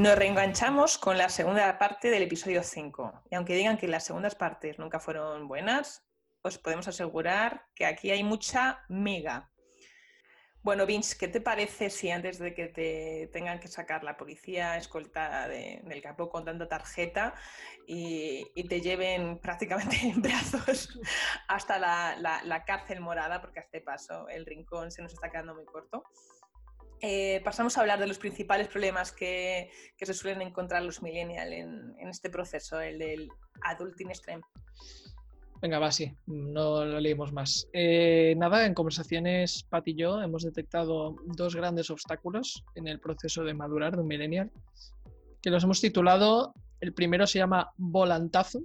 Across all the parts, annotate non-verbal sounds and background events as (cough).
Nos reenganchamos con la segunda parte del episodio 5. Y aunque digan que las segundas partes nunca fueron buenas, os podemos asegurar que aquí hay mucha mega. Bueno, Vince, ¿qué te parece si antes de que te tengan que sacar la policía escoltada del campo con tanta tarjeta y, te lleven (laughs) prácticamente en brazos hasta la, la cárcel morada, porque a este paso el rincón se nos está quedando muy corto? Eh, pasamos a hablar de los principales problemas que, se suelen encontrar los millennials en, este proceso, el del adulting extreme. Venga, va, sí, no lo leímos más. Eh, nada, en conversaciones, Pat y yo hemos detectado dos grandes obstáculos en el proceso de madurar de un millennial, que los hemos titulado, el primero se llama volantazo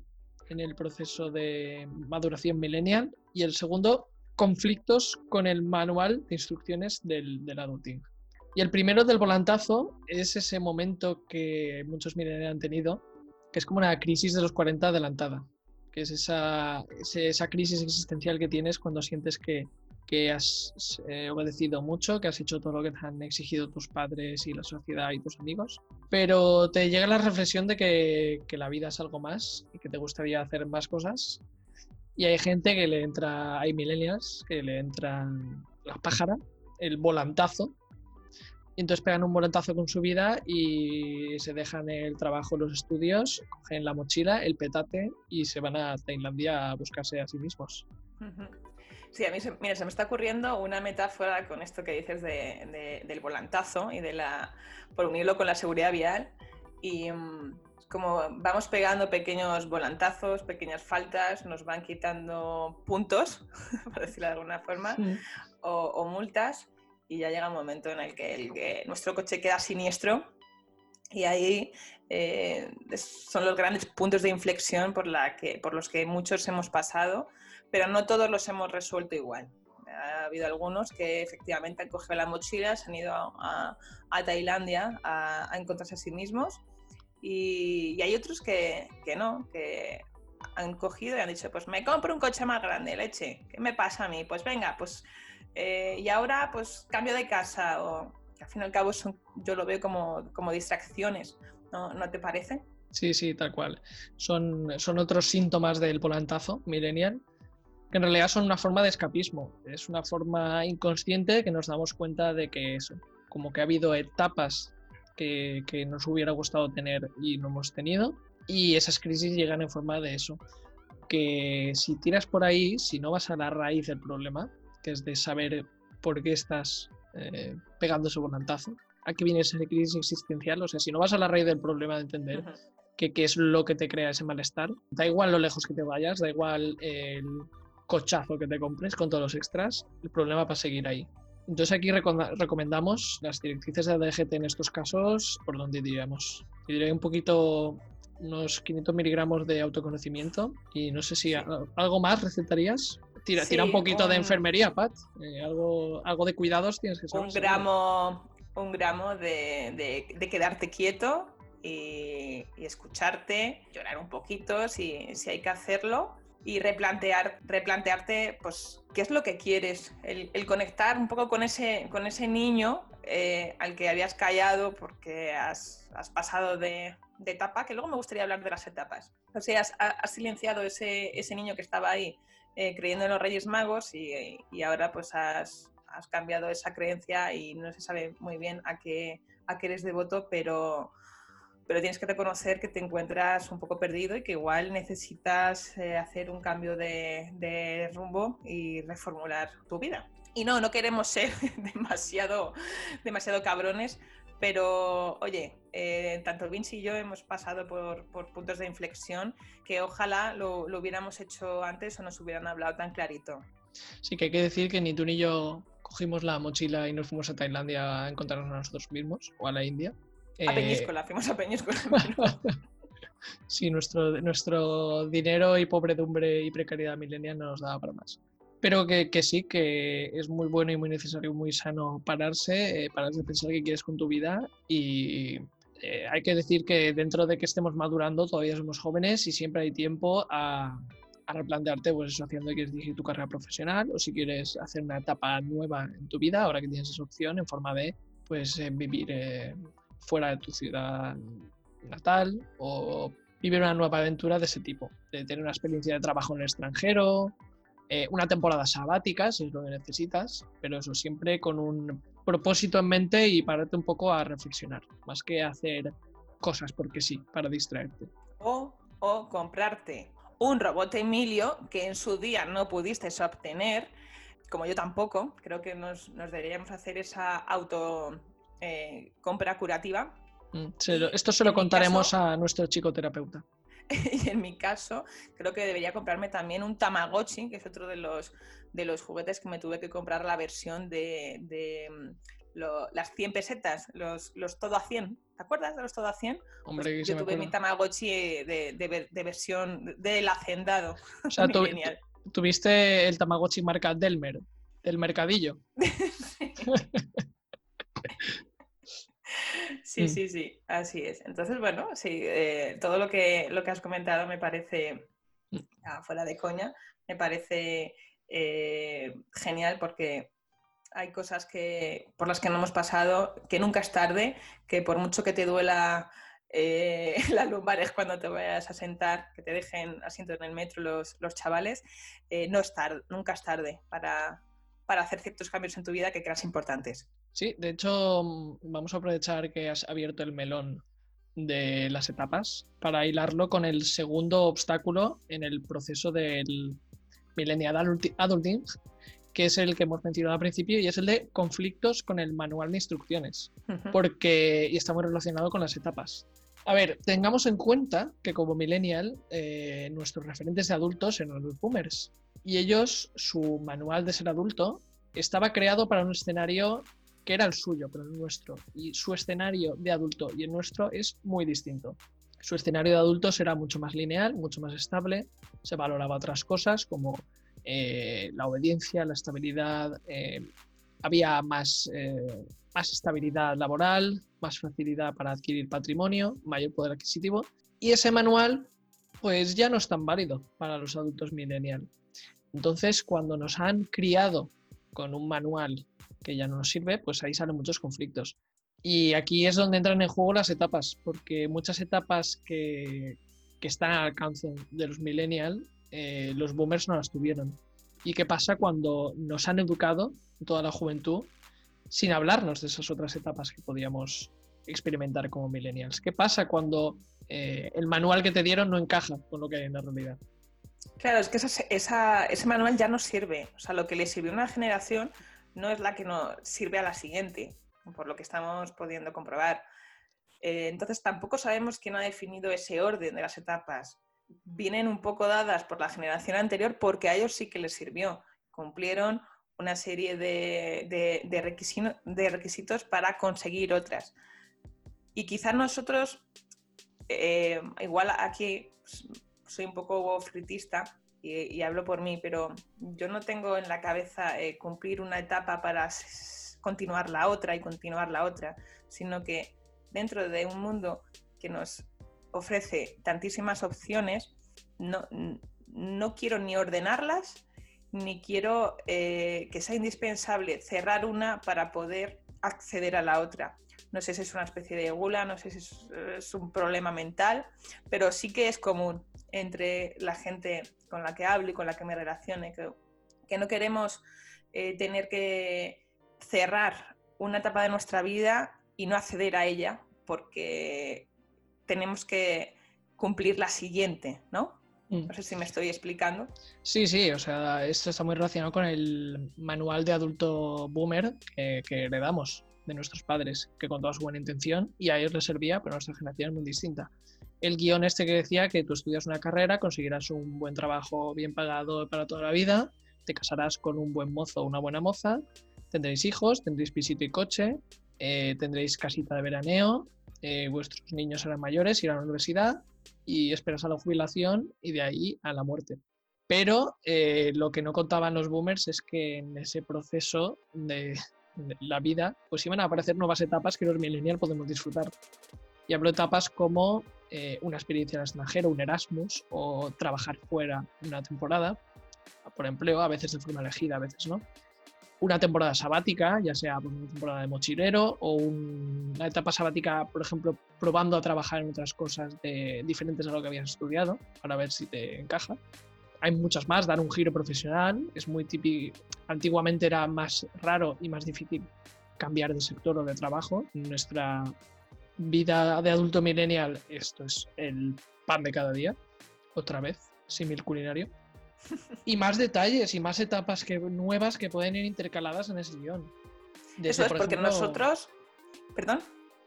en el proceso de maduración millennial y el segundo, conflictos con el manual de instrucciones del, del adulting. Y el primero del volantazo es ese momento que muchos miren han tenido, que es como una crisis de los 40 adelantada, que es esa, esa crisis existencial que tienes cuando sientes que, que has eh, obedecido mucho, que has hecho todo lo que te han exigido tus padres y la sociedad y tus amigos, pero te llega la reflexión de que, que la vida es algo más y que te gustaría hacer más cosas. Y hay gente que le entra, hay millennials que le entran la pájara, el volantazo, y entonces pegan un volantazo con su vida y se dejan el trabajo, los estudios, cogen la mochila, el petate y se van a Tailandia a buscarse a sí mismos. Sí, a mí se, mira, se me está ocurriendo una metáfora con esto que dices del volantazo y de la por unirlo con la seguridad vial y mm, como vamos pegando pequeños volantazos, pequeñas faltas, nos van quitando puntos, (laughs) por decirlo de alguna forma, o multas y ya llega un momento en el que, nuestro coche queda siniestro y ahí eh, son los grandes puntos de inflexión por, la que, por los que muchos hemos pasado, pero no todos los hemos resuelto igual. Ha habido algunos que efectivamente han cogido la mochila, se han ido a, Tailandia a, encontrarse a sí mismos y, hay otros que, que, no, que han cogido y han dicho, pues me compro un coche más grande, leche, ¿qué me pasa a mí? Pues venga, pues eh, y ahora pues cambio de casa o al fin y al cabo son, yo lo veo como, como distracciones, ¿no? ¿no, te parece? Sí, sí, tal cual. Son, son otros síntomas del volantazo millennial que en realidad son una forma de escapismo. Es una forma inconsciente que nos damos cuenta de que eso, como que ha habido etapas que, que nos hubiera gustado tener y no hemos tenido y esas crisis llegan en forma de eso. Que si tiras por ahí, si no vas a la raíz del problema, que es de saber por qué estás eh, pegando ese volantazo. ¿A qué viene esa crisis existencial? O sea, si no vas a la raíz del problema de entender qué es lo que te crea ese malestar, da igual lo lejos que te vayas, da igual el cochazo que te compres con todos los extras, el problema va a seguir ahí. Entonces aquí recomendamos las directrices de ADGT en estos casos, por donde diríamos. Yo diría un poquito unos 500 miligramos de autoconocimiento y no sé si algo más recetarías. Tira, tira un poquito de enfermería, Pat. Eh, algo, algo de cuidados tienes que saber. Un gramo, un gramo de, quedarte quieto y, escucharte, llorar un poquito si, si hay que hacerlo y replantear, replantearte pues, qué es lo que quieres, el, conectar un poco con ese, con ese niño eh, al que habías callado porque has, has pasado de, de, etapa, que luego me gustaría hablar de las etapas. O sea, has, silenciado ese, ese, niño que estaba ahí eh, creyendo en los Reyes Magos y, ahora pues has, cambiado esa creencia y no se sabe muy bien a qué, a qué eres devoto, pero, pero tienes que reconocer que te encuentras un poco perdido y que igual necesitas eh, hacer un cambio de, rumbo y reformular tu vida. Y no, no queremos ser (laughs) demasiado, demasiado cabrones, Pero, oye, eh, tanto Vince y yo hemos pasado por, puntos de inflexión que ojalá lo, lo, hubiéramos hecho antes o nos hubieran hablado tan clarito. Sí, que hay que decir que ni tú ni yo cogimos la mochila y nos fuimos a Tailandia a encontrarnos a nosotros mismos o a la India. A eh, Peñíscola, fuimos a Peñíscola. (laughs) sí, nuestro, nuestro dinero y pobredumbre y precariedad milenial no nos daba para más. Pero que, que, sí, que es muy bueno y muy necesario, muy sano pararse, eh, pararse a pensar qué quieres con tu vida y eh, hay que decir que dentro de que estemos madurando todavía somos jóvenes y siempre hay tiempo a, a replantearte pues eso, haciendo que quieres dirigir tu carrera profesional o si quieres hacer una etapa nueva en tu vida, ahora que tienes esa opción en forma de pues eh, vivir eh, fuera de tu ciudad natal o vivir una nueva aventura de ese tipo, de tener una experiencia de trabajo en el extranjero, eh, una temporada sabática si es lo que necesitas, pero eso siempre con un propósito en mente y pararte un poco a reflexionar, más que hacer cosas porque sí, para distraerte. O, o comprarte un robot Emilio que en su día no pudiste obtener, como yo tampoco, creo que nos, deberíamos hacer esa auto eh, compra curativa. Mm, esto se lo contaremos a nuestro chico terapeuta. (laughs) y en mi caso, creo que debería comprarme también un Tamagotchi, que es otro de los, de los juguetes que me tuve que comprar la versión de, las 100 pesetas, los, los todo a 100. ¿Te acuerdas de los todo a 100? Hombre, pues yo tuve mi Tamagotchi de, de, versión del hacendado. O (laughs) sea, tuviste el Tamagotchi marca Delmer, del mercadillo. (laughs) sí, mm. sí, sí, así es. Entonces, bueno, sí, eh, todo lo que, lo que has comentado me parece, mm. fuera de coña, me parece eh, genial porque hay cosas que, por las que no hemos pasado, que nunca es tarde, que por mucho que te duela eh, (laughs) las lumbares cuando te vayas a sentar, que te dejen asiento en el metro los, los chavales, eh, no es tarde, nunca es tarde para, para hacer ciertos cambios en tu vida que creas importantes. Sí, de hecho, mm, vamos a aprovechar que has abierto el melón de las etapas para hilarlo con el segundo obstáculo en el proceso del millennial adulting, que es el que hemos mencionado al principio, y es el de conflictos con el manual de instrucciones, porque y está muy relacionado con las etapas. A ver, tengamos en cuenta que como millennial, eh, nuestros referentes de adultos eran los boomers, y ellos, su manual de ser adulto, estaba creado para un escenario que era el suyo, pero el nuestro, y su escenario de adulto y el nuestro es muy distinto. Su escenario de adulto será mucho más lineal, mucho más estable, se valoraba otras cosas como eh, la obediencia, la estabilidad, eh, había más, eh, más estabilidad laboral, más facilidad para adquirir patrimonio, mayor poder adquisitivo. Y ese manual, pues ya no es tan válido para los adultos millennial. Entonces, cuando nos han criado con un manual que ya no nos sirve, pues ahí salen muchos conflictos. Y aquí es donde entran en juego las etapas, porque muchas etapas que, están al alcance de los millennial eh, los boomers no las tuvieron. ¿Y qué pasa cuando nos han educado toda la juventud sin hablarnos de esas otras etapas que podíamos experimentar como millennials? ¿Qué pasa cuando eh, el manual que te dieron no encaja con lo que hay en la realidad? Claro, es que ese manual ya no sirve. O sea, lo que le sirvió a una generación no es la que no sirve a la siguiente, por lo que estamos pudiendo comprobar. Eh, entonces tampoco sabemos quién ha definido ese orden de las etapas vienen un poco dadas por la generación anterior porque a ellos sí que les sirvió. Cumplieron una serie de, de, requisitos para conseguir otras. Y quizás nosotros, eh, igual aquí soy un poco fritista y, hablo por mí, pero yo no tengo en la cabeza eh, cumplir una etapa para continuar la otra y continuar la otra, sino que dentro de un mundo que nos ofrece tantísimas opciones, no, no quiero ni ordenarlas, ni quiero eh, que sea indispensable cerrar una para poder acceder a la otra. No sé si es una especie de gula, no sé si es, un problema mental, pero sí que es común entre la gente con la que hablo y con la que me relacione, que, que no queremos eh, tener que cerrar una etapa de nuestra vida y no acceder a ella porque tenemos que cumplir la siguiente, ¿no? Mm. No sé si me estoy explicando. Sí, sí, o sea, esto está muy relacionado con el manual de adulto boomer que, heredamos. de nuestros padres, que con toda su buena intención, y a ellos les servía, pero nuestra generación es muy distinta. El guion este que decía que tú estudias una carrera, conseguirás un buen trabajo bien pagado para toda la vida, te casarás con un buen mozo o una buena moza, tendréis hijos, tendréis pisito y coche, eh, tendréis casita de veraneo, eh, vuestros niños serán mayores, irán a la universidad y esperas a la jubilación y de ahí a la muerte. Pero eh, lo que no contaban los boomers es que en ese proceso de, la vida, pues iban a aparecer nuevas etapas que los millennials podemos disfrutar. Y hablo de etapas como una experiencia en el extranjero, un Erasmus, o trabajar fuera una temporada, por empleo, a veces de forma elegida, a veces no una temporada sabática, ya sea una temporada de mochilero o una etapa sabática, por ejemplo, probando a trabajar en otras cosas de, diferentes a lo que habías estudiado, para ver si te encaja. Hay muchas más, dar un giro profesional, es muy típico, antiguamente era más raro y más difícil cambiar de sector o de trabajo. Nuestra vida de adulto millennial esto es el pan de cada día, otra vez, símil culinario y más detalles y más etapas que, nuevas que pueden ir intercaladas en ese guion. Eso es porque nosotros... ¿Perdón?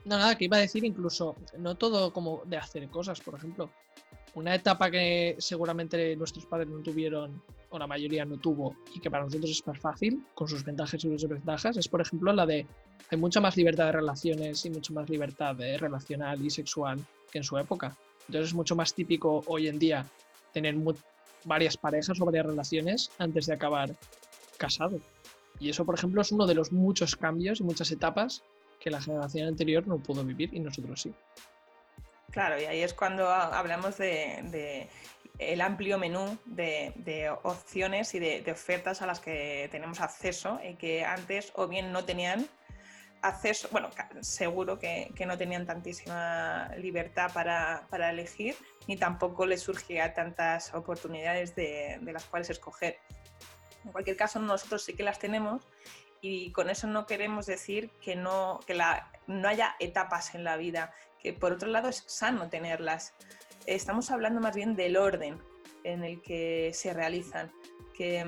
No, nada, que iba a decir incluso, no todo como de hacer cosas, por ejemplo. Una etapa que seguramente nuestros padres no tuvieron, o la mayoría no tuvo, y que para nosotros es más fácil, con sus ventajas y sus desventajas, es por ejemplo la de hay mucha más libertad de relaciones y mucha más libertad de relacional y sexual que en su época. Entonces es mucho más típico hoy en día tener varias parejas o varias relaciones antes de acabar casado. Y eso, por ejemplo, es uno de los muchos cambios y muchas etapas que la generación anterior no pudo vivir y nosotros sí. Claro, y ahí es cuando hablamos de, el amplio menú de, opciones y de, ofertas a las que tenemos acceso y que antes o bien no tenían acceso, bueno, seguro que, no tenían tantísima libertad para, elegir ni tampoco les surgía tantas oportunidades de, las cuales escoger. En cualquier caso, nosotros sí que las tenemos y con eso no queremos decir que no, que la, no haya etapas en la vida, que por otro lado es sano tenerlas. Estamos hablando más bien del orden en el que se realizan, que,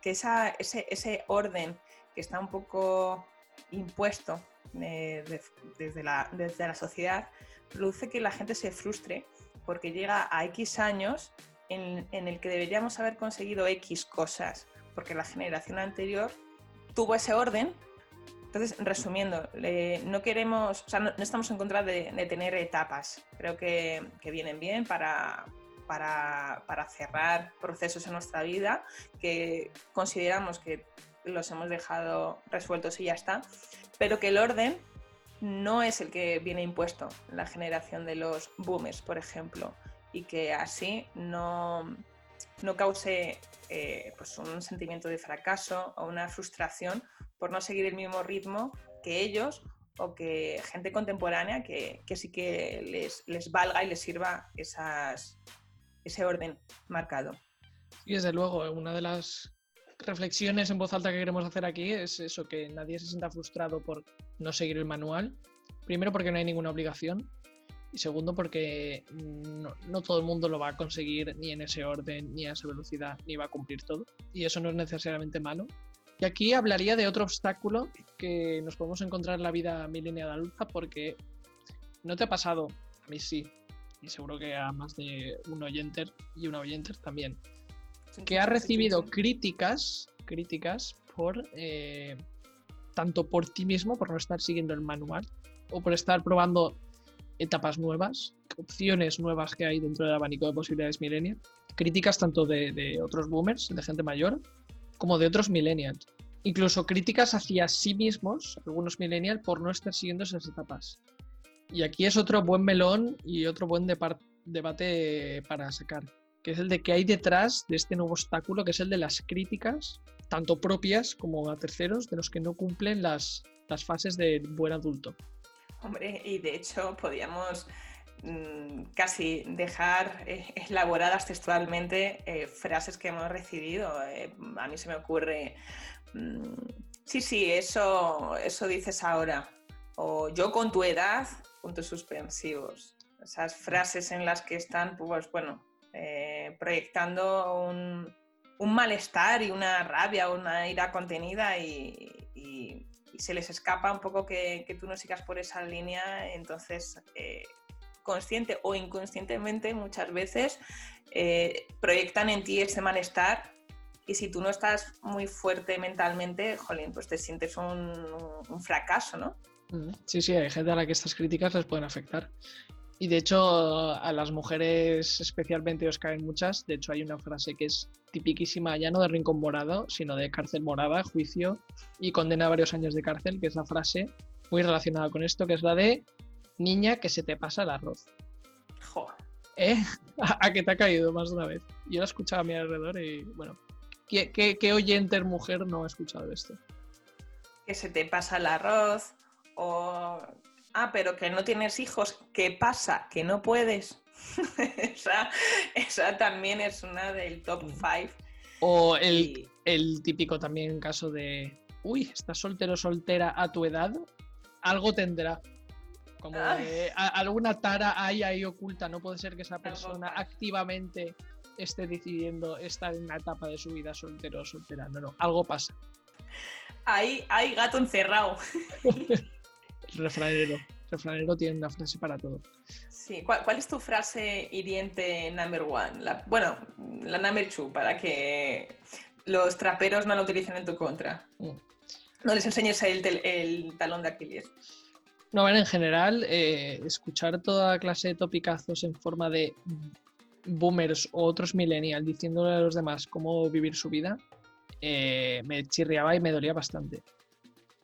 que esa, ese, ese, orden que está un poco impuesto eh, desde, la, desde la sociedad produce que la gente se frustre porque llega a X años en, el que deberíamos haber conseguido X cosas, porque la generación anterior tuvo ese orden. Entonces, resumiendo, no queremos, o sea, no, estamos en contra de, tener etapas. Creo que, vienen bien para, para, para, cerrar procesos en nuestra vida que consideramos que los hemos dejado resueltos y ya está, pero que el orden no es el que viene impuesto en la generación de los boomers, por ejemplo, y que así no, no cause eh, pues un sentimiento de fracaso o una frustración por no seguir el mismo ritmo que ellos o que gente contemporánea que, sí que les, les, valga y les sirva esas, ese orden marcado. Y desde luego, una de las reflexiones en voz alta que queremos hacer aquí es eso, que nadie se sienta frustrado por no seguir el manual. Primero porque no hay ninguna obligación y segundo porque no, todo el mundo lo va a conseguir ni en ese orden, ni a esa velocidad, ni va a cumplir todo. Y eso no es necesariamente malo. Y aquí hablaría de otro obstáculo que nos podemos encontrar en la vida milenial adulta porque no te ha pasado, a mí sí, y seguro que a más de un oyente y una oyente también, que ha recibido críticas, críticas por eh, tanto por ti mismo, por no estar siguiendo el manual, o por estar probando etapas nuevas, opciones nuevas que hay dentro del abanico de posibilidades millennials, críticas tanto de, otros boomers, de gente mayor, como de otros millennials. Incluso críticas hacia sí mismos, algunos millennials, por no estar siguiendo esas etapas. Y aquí es otro buen melón y otro buen debate para sacar que es el de que hay detrás de este nuevo obstáculo, que es el de las críticas, tanto propias como a terceros, de los que no cumplen las, las fases del buen adulto. Hombre, y de hecho podríamos mm, casi dejar eh, elaboradas textualmente eh, frases que hemos recibido. Eh, a mí se me ocurre, mm, sí, sí, eso, eso dices ahora. O yo con tu edad, puntos suspensivos. Esas frases en las que están, pues bueno, eh, proyectando un, malestar y una rabia, una ira contenida y, y, se les escapa un poco que, tú no sigas por esa línea, entonces eh, consciente o inconscientemente muchas veces eh, proyectan en ti ese malestar y si tú no estás muy fuerte mentalmente, jolín, pues te sientes un, un fracaso, ¿no? Mm, sí, sí, hay gente a la que estas críticas les pueden afectar. Y de hecho, a las mujeres especialmente os caen muchas. De hecho, hay una frase que es tipiquísima, ya no de rincón morado, sino de cárcel morada, juicio y condena a varios años de cárcel, que es la frase muy relacionada con esto, que es la de niña que se te pasa el arroz. Joder. ¿Eh? (laughs) A, que te ha caído más de una vez. Yo la he escuchado a mi alrededor y, bueno, ¿qué, qué, qué oyente mujer no ha escuchado esto? Que se te pasa el arroz o ah, pero que no tienes hijos, ¿qué pasa? Que no puedes. (laughs) esa, también es una del top 5. O el, típico también caso de, uy, estás soltero soltera a tu edad, algo tendrá. Como alguna tara hay ahí oculta, no puede ser que esa persona activamente esté decidiendo estar en una etapa de su vida soltero o soltera. No, no, algo pasa. Ahí hay gato encerrado. (laughs) refranero. Refranero tiene una frase para todo. Sí, ¿cuál, es tu frase hiriente number one? bueno, la number two, para que los traperos no la utilicen en tu contra. Mm. No les enseñes el, talón de Aquiles. No, bueno, en general, eh, escuchar toda clase de topicazos en forma de boomers o otros millennials diciéndole a los demás cómo vivir su vida, eh, me chirriaba y me dolía bastante.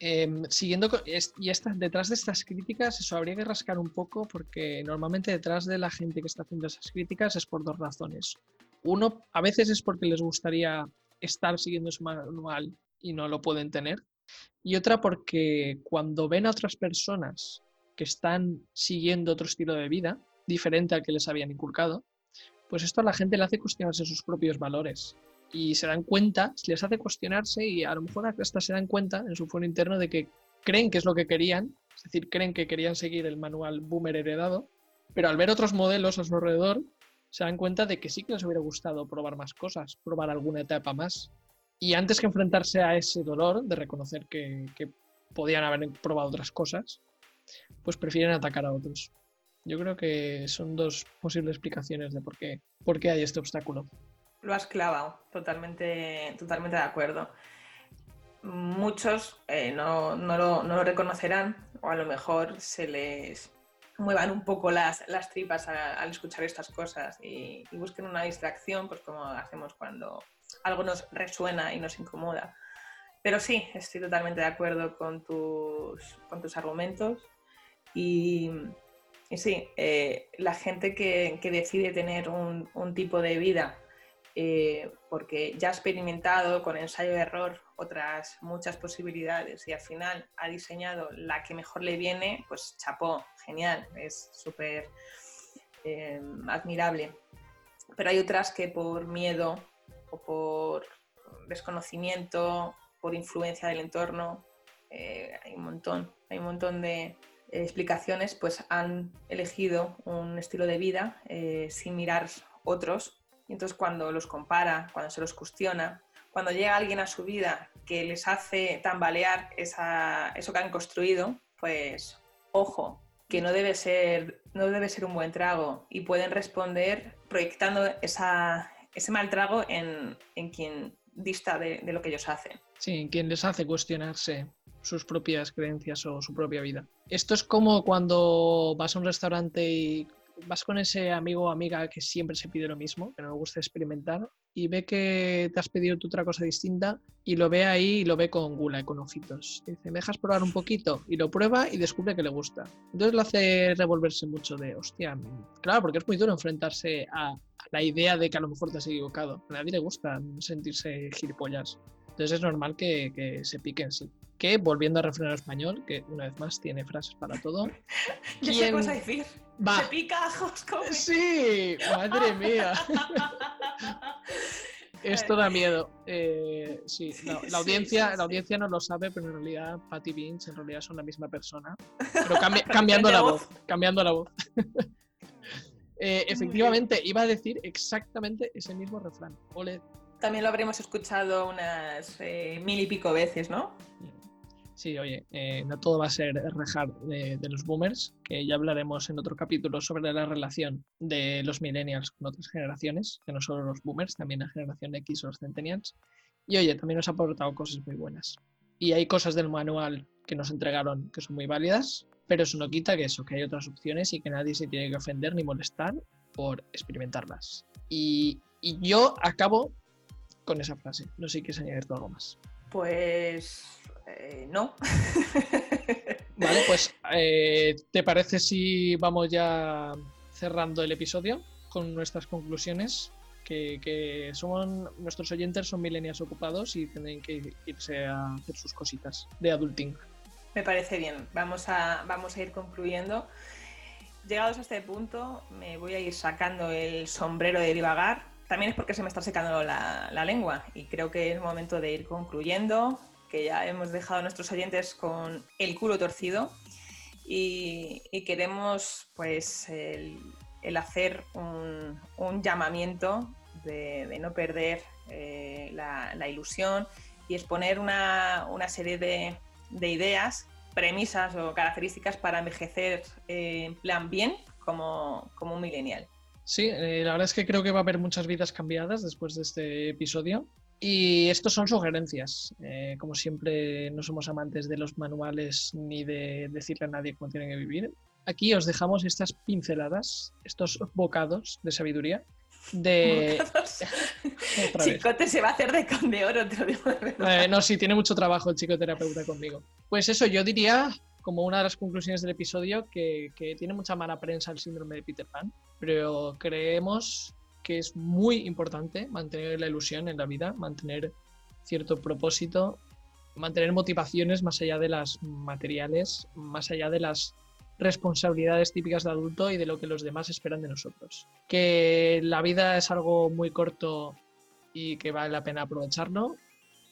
Em, siguiendo y detrás de estas críticas, eso habría que rascar un poco porque normalmente detrás de la gente que está haciendo esas críticas es por dos razones. Uno, a veces es porque les gustaría estar siguiendo su manual y no lo pueden tener. Y otra porque cuando ven a otras personas que están siguiendo otro estilo de vida, diferente al que les habían inculcado, pues esto a la gente le hace cuestionarse sus propios valores y se dan cuenta, les hace cuestionarse y a lo mejor hasta se dan cuenta en su foro interno de que creen que es lo que querían, es decir, creen que querían seguir el manual boomer heredado, pero al ver otros modelos a su alrededor, se dan cuenta de que sí que les hubiera gustado probar más cosas, probar alguna etapa más. Y antes que enfrentarse a ese dolor de reconocer que, podían haber probado otras cosas, pues prefieren atacar a otros. Yo creo que son dos posibles explicaciones de por qué, por qué hay este obstáculo. Lo has clavado, totalmente, totalmente de acuerdo. Muchos eh, no, lo, reconocerán o a lo mejor se les muevan un poco las, las tripas al escuchar estas cosas y, busquen una distracción, pues como hacemos cuando algo nos resuena y nos incomoda. Pero sí, estoy totalmente de acuerdo con tus, con tus argumentos y, sí, eh, la gente que, decide tener un, un tipo de vida eh, porque ya ha experimentado con ensayo de error otras muchas posibilidades y al final ha diseñado la que mejor le viene, pues chapó, genial, es súper eh, admirable. Pero hay otras que por miedo o por desconocimiento, por influencia del entorno, eh, hay un montón, hay un montón de explicaciones, pues han elegido un estilo de vida sin mirar otros. Y entonces cuando los compara, cuando se los cuestiona, cuando llega alguien a su vida que les hace tambalear eso que han construido, pues ojo, que no debe ser, no debe ser un buen trago. Y pueden responder proyectando ese mal trago en, quien dista de, lo que ellos hacen. Sí, en quien les hace cuestionarse sus propias creencias o su propia vida. Esto es como cuando vas a un restaurante y vas con ese amigo o amiga que siempre se pide lo mismo, que no le gusta experimentar, y ve que te has pedido otra cosa distinta y lo ve ahí y lo ve con gula y con ojitos. dice, ¿me dejas probar un poquito? Y lo prueba y descubre que le gusta. Entonces lo hace revolverse mucho de, hostia, claro, porque es muy duro enfrentarse a, la idea de que a lo mejor te has equivocado. A nadie le gusta sentirse gilipollas. Entonces es normal que, que se piquen, sí que, volviendo a refrán español, que una vez más tiene frases para todo. (laughs) ¿Qué se cosa decir? Va. Se pica ajos Sí, madre mía. (laughs) Esto da miedo. Eh, sí, la, audiencia, la audiencia no lo sabe, pero en realidad Patty Vince en realidad son la misma persona. Pero (laughs) cambiando la voz. Cambiando la voz. Eh, efectivamente, iba a decir exactamente ese mismo refrán. También lo habremos escuchado unas eh, mil y pico veces, ¿no? Sí, oye, eh, no todo va a ser rejar de, de, los boomers, que ya hablaremos en otro capítulo sobre la relación de los millennials con otras generaciones, que no solo los boomers, también la generación X o los centennials. Y oye, también nos ha aportado cosas muy buenas. Y hay cosas del manual que nos entregaron que son muy válidas, pero eso no quita que eso, que hay otras opciones y que nadie se tiene que ofender ni molestar por experimentarlas. Y, y yo acabo con esa frase. No sé si quieres añadir algo más. Pues eh, no. (laughs) Vale, pues eh, ¿te parece si vamos ya cerrando el episodio con nuestras conclusiones? Que, que son nuestros oyentes son milenias ocupados y tienen que irse a hacer sus cositas de adulting. Me parece bien. Vamos a, vamos a ir concluyendo. Llegados a este punto, me voy a ir sacando el sombrero de divagar. También es porque se me está secando la, lengua y creo que es momento de ir concluyendo que ya hemos dejado a nuestros oyentes con el culo torcido y, queremos pues el, hacer un, llamamiento de, de, no perder eh, la, la, ilusión y exponer una, una serie de, de, ideas, premisas o características para envejecer eh, en plan bien como, como un millennial. Sí, eh, la verdad es que creo que va a haber muchas vidas cambiadas después de este episodio. Y estos son sugerencias. Eh, como siempre, no somos amantes de los manuales ni de decirle a nadie cómo tienen que vivir. Aquí os dejamos estas pinceladas, estos bocados de sabiduría. De. (laughs) Chicote se va a hacer de con de oro, te lo digo eh, no, sí, tiene mucho trabajo el psicoterapeuta conmigo. Pues eso, yo diría, como una de las conclusiones del episodio, que, que tiene mucha mala prensa el síndrome de Peter Pan, pero creemos que es muy importante mantener la ilusión en la vida, mantener cierto propósito, mantener motivaciones más allá de las materiales, más allá de las responsabilidades típicas de adulto y de lo que los demás esperan de nosotros. Que la vida es algo muy corto y que vale la pena aprovecharlo.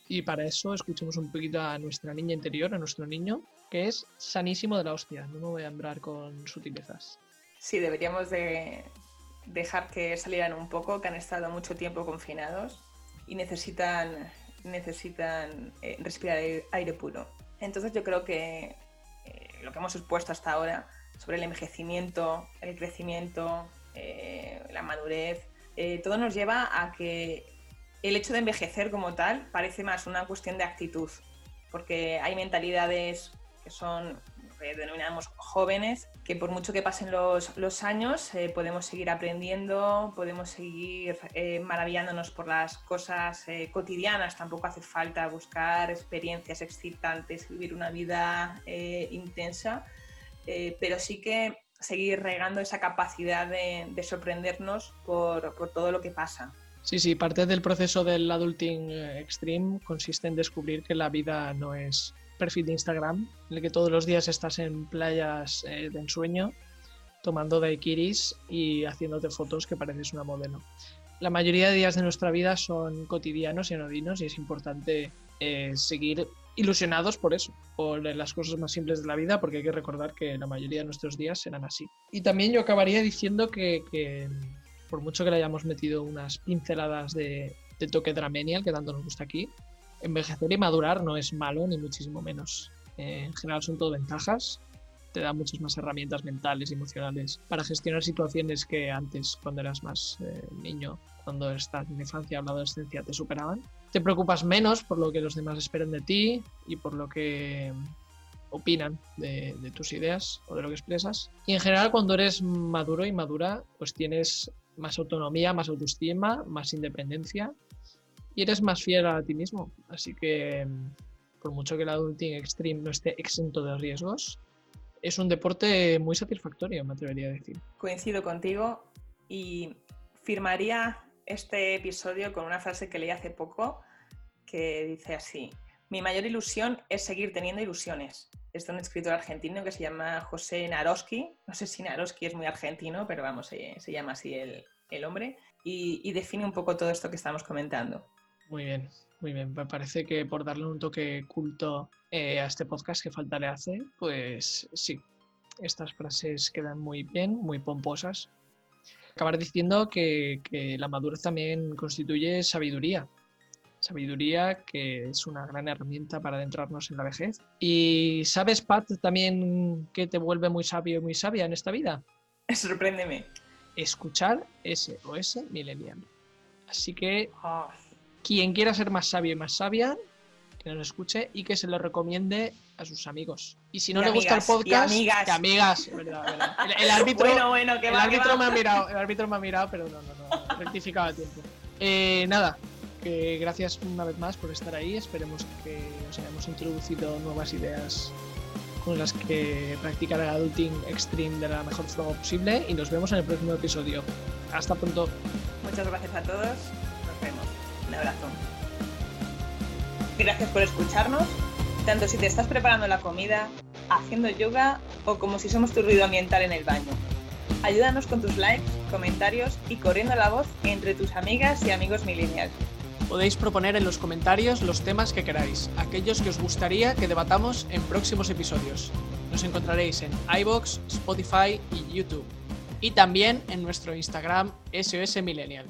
Y para eso escuchemos un poquito a nuestra niña interior, a nuestro niño, que es sanísimo de la hostia. No me voy a entrar con sutilezas. Sí, deberíamos de, dejar que salieran un poco, que han estado mucho tiempo confinados y necesitan, necesitan eh, respirar aire puro. Entonces yo creo que lo que hemos expuesto hasta ahora sobre el envejecimiento, el crecimiento, eh, la madurez, eh, todo nos lleva a que el hecho de envejecer como tal parece más una cuestión de actitud, porque hay mentalidades que son que denominamos jóvenes, que por mucho que pasen los, los años, eh, podemos seguir aprendiendo, podemos seguir eh, maravillándonos por las cosas eh, cotidianas, tampoco hace falta buscar experiencias excitantes, vivir una vida intensa, pero sí que seguir regando esa capacidad de, de sorprendernos por, por todo lo que pasa. Sí, sí, parte del proceso del adulting extreme consiste en descubrir que la vida no es perfil de Instagram, en el que todos los días estás en playas eh, de ensueño, tomando daiquiris y haciéndote fotos que pareces una modelo. La mayoría de días de nuestra vida son cotidianos y anodinos y es importante eh, seguir ilusionados por eso, por las cosas más simples de la vida, porque hay que recordar que la mayoría de nuestros días serán así. Y también yo acabaría diciendo que, por mucho que le hayamos metido unas pinceladas de, de toque dramenial, que tanto nos gusta aquí, envejecer y madurar no es malo, ni muchísimo menos. Eh, en general son todo ventajas. Te da muchas más herramientas mentales y emocionales para gestionar situaciones que antes, cuando eras más eh, niño, cuando estás en infancia o la adolescencia, te superaban. Te preocupas menos por lo que los demás esperan de ti y por lo que opinan de, tus ideas o de lo que expresas. Y en general, cuando eres maduro y madura, pues tienes más autonomía, más autoestima, más independencia y eres más fiel a ti mismo. Así que, por mucho que el adulting extreme no esté exento de riesgos, es un deporte muy satisfactorio, me atrevería a decir. Coincido contigo y firmaría este episodio con una frase que leí hace poco que dice así, mi mayor ilusión es seguir teniendo ilusiones. Es de un escritor argentino que se llama José Naroski. No sé si Naroski es muy argentino, pero vamos, se, se llama así el, el hombre. Y, y define un poco todo esto que estamos comentando. Muy bien, muy bien. Me parece que por darle un toque culto eh, a este podcast que falta le hace, pues sí, estas frases quedan muy bien, muy pomposas. Acabar diciendo que, que la madurez también constituye sabiduría. Sabiduría que es una gran herramienta para adentrarnos en la vejez. ¿Y sabes, Pat, también que te vuelve muy sabio y muy sabia en esta vida? (laughs) Sorpréndeme. Escuchar SOS Millennial. Así que Oh, quien quiera ser más sabio y más sabia, que nos escuche y que se lo recomiende a sus amigos. Y si no Y le gusta el amigas, y podcast, amigas. que amigas. verdad, verdad. El, el árbitro, bueno, bueno, que el va, que árbitro va. me ha mirado, el árbitro me ha mirado, pero no, no, no, rectificaba a tiempo. Eh, nada, que gracias una vez más por estar ahí. Esperemos que os hayamos introducido nuevas ideas con las que practicar el adulting extreme de la mejor forma posible y nos vemos en el próximo episodio. Hasta pronto. Muchas gracias a todos. Un abrazo. Gracias por escucharnos, tanto si te estás preparando la comida, haciendo yoga o como si somos tu ruido ambiental en el baño. Ayúdanos con tus likes, comentarios y corriendo la voz entre tus amigas y amigos millennials. Podéis proponer en los comentarios los temas que queráis, aquellos que os gustaría que debatamos en próximos episodios. Nos encontraréis en iBox, Spotify y YouTube. Y también en nuestro Instagram SOS Millennial.